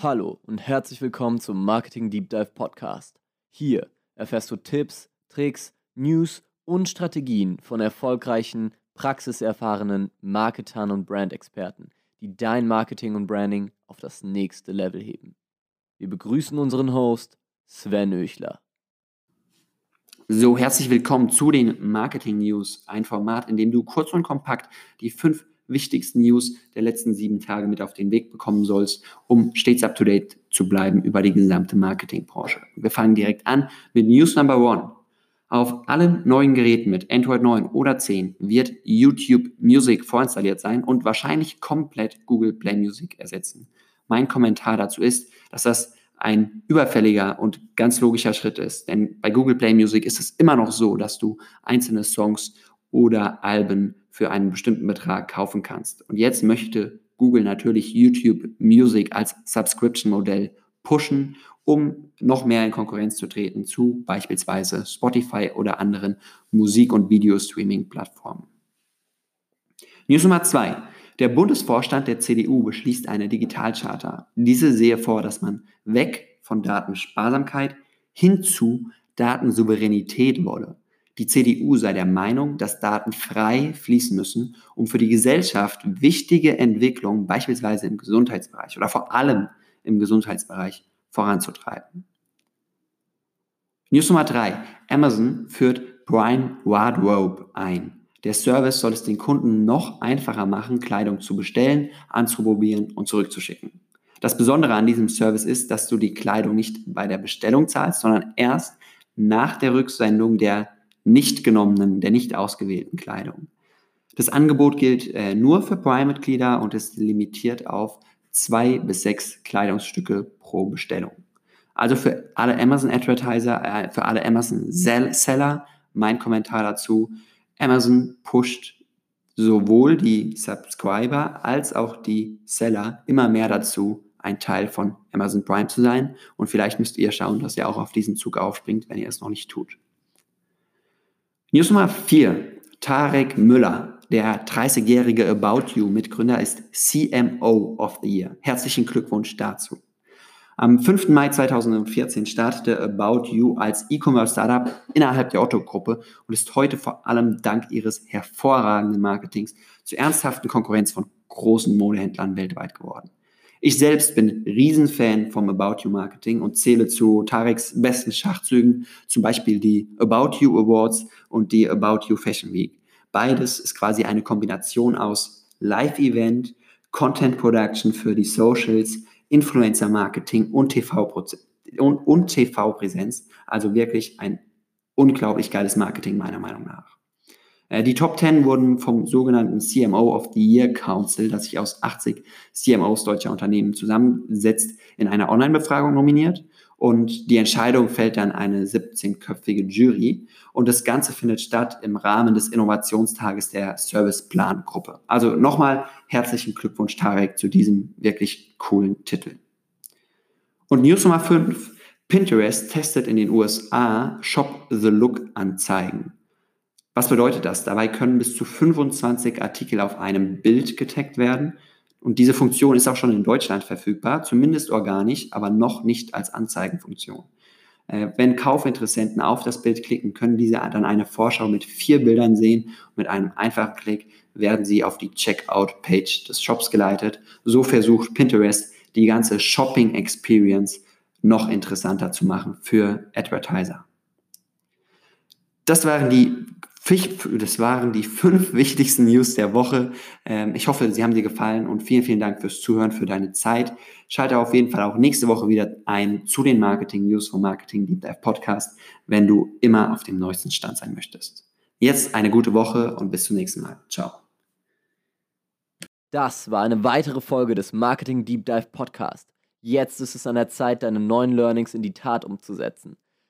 Hallo und herzlich willkommen zum Marketing Deep Dive Podcast. Hier erfährst du Tipps, Tricks, News und Strategien von erfolgreichen, praxiserfahrenen Marketern und Brandexperten, die dein Marketing und Branding auf das nächste Level heben. Wir begrüßen unseren Host Sven Öchler. So, herzlich willkommen zu den Marketing News, ein Format, in dem du kurz und kompakt die fünf wichtigsten News der letzten sieben Tage mit auf den Weg bekommen sollst, um stets up to date zu bleiben über die gesamte Marketingbranche. Wir fangen direkt an mit News Number One. Auf allen neuen Geräten mit Android 9 oder 10 wird YouTube Music vorinstalliert sein und wahrscheinlich komplett Google Play Music ersetzen. Mein Kommentar dazu ist, dass das ein überfälliger und ganz logischer Schritt ist. Denn bei Google Play Music ist es immer noch so, dass du einzelne Songs oder Alben für einen bestimmten Betrag kaufen kannst. Und jetzt möchte Google natürlich YouTube Music als Subscription-Modell pushen, um noch mehr in Konkurrenz zu treten zu beispielsweise Spotify oder anderen Musik- und Videostreaming-Plattformen. News Nummer zwei. Der Bundesvorstand der CDU beschließt eine Digitalcharta. Diese sehe vor, dass man weg von Datensparsamkeit hin zu Datensouveränität wolle. Die CDU sei der Meinung, dass Daten frei fließen müssen, um für die Gesellschaft wichtige Entwicklungen, beispielsweise im Gesundheitsbereich oder vor allem im Gesundheitsbereich, voranzutreiben. News Nummer drei: Amazon führt Prime Wardrobe ein. Der Service soll es den Kunden noch einfacher machen, Kleidung zu bestellen, anzuprobieren und zurückzuschicken. Das Besondere an diesem Service ist, dass du die Kleidung nicht bei der Bestellung zahlst, sondern erst nach der Rücksendung der nicht genommenen, der nicht ausgewählten Kleidung. Das Angebot gilt äh, nur für Prime-Mitglieder und ist limitiert auf zwei bis sechs Kleidungsstücke pro Bestellung. Also für alle Amazon-Advertiser, äh, für alle Amazon-Seller, mein Kommentar dazu, Amazon pusht sowohl die Subscriber als auch die Seller immer mehr dazu, ein Teil von Amazon Prime zu sein. Und vielleicht müsst ihr schauen, dass ihr auch auf diesen Zug aufspringt, wenn ihr es noch nicht tut. News Nummer 4. Tarek Müller, der 30-jährige About You Mitgründer, ist CMO of the Year. Herzlichen Glückwunsch dazu. Am 5. Mai 2014 startete About You als E-Commerce-Startup innerhalb der Otto-Gruppe und ist heute vor allem dank ihres hervorragenden Marketings zur ernsthaften Konkurrenz von großen Modehändlern weltweit geworden. Ich selbst bin Riesenfan vom About You Marketing und zähle zu Tareks besten Schachzügen zum Beispiel die About You Awards und die About You Fashion Week. Beides ist quasi eine Kombination aus Live-Event, Content Production für die Socials, Influencer Marketing und TV-Präsenz. Und, und TV also wirklich ein unglaublich geiles Marketing meiner Meinung nach. Äh, die Top 10 wurden vom sogenannten CMO of the Year Council, das sich aus 80 CMOs deutscher Unternehmen zusammensetzt, in einer Online-Befragung nominiert. Und die Entscheidung fällt dann eine 17-köpfige Jury. Und das Ganze findet statt im Rahmen des Innovationstages der Serviceplan-Gruppe. Also nochmal herzlichen Glückwunsch, Tarek, zu diesem wirklich coolen Titel. Und News Nummer 5. Pinterest testet in den USA Shop the Look Anzeigen. Was bedeutet das? Dabei können bis zu 25 Artikel auf einem Bild getaggt werden. Und diese Funktion ist auch schon in Deutschland verfügbar, zumindest organisch, aber noch nicht als Anzeigenfunktion. Äh, wenn Kaufinteressenten auf das Bild klicken, können diese dann eine Vorschau mit vier Bildern sehen. Mit einem einfachen Klick werden sie auf die Checkout-Page des Shops geleitet. So versucht Pinterest, die ganze Shopping-Experience noch interessanter zu machen für Advertiser. Das waren die das waren die fünf wichtigsten News der Woche. Ähm, ich hoffe, sie haben dir gefallen und vielen, vielen Dank fürs Zuhören, für deine Zeit. Schalte auf jeden Fall auch nächste Woche wieder ein zu den Marketing News vom Marketing Deep Dive Podcast, wenn du immer auf dem neuesten Stand sein möchtest. Jetzt eine gute Woche und bis zum nächsten Mal. Ciao. Das war eine weitere Folge des Marketing Deep Dive Podcast. Jetzt ist es an der Zeit, deine neuen Learnings in die Tat umzusetzen.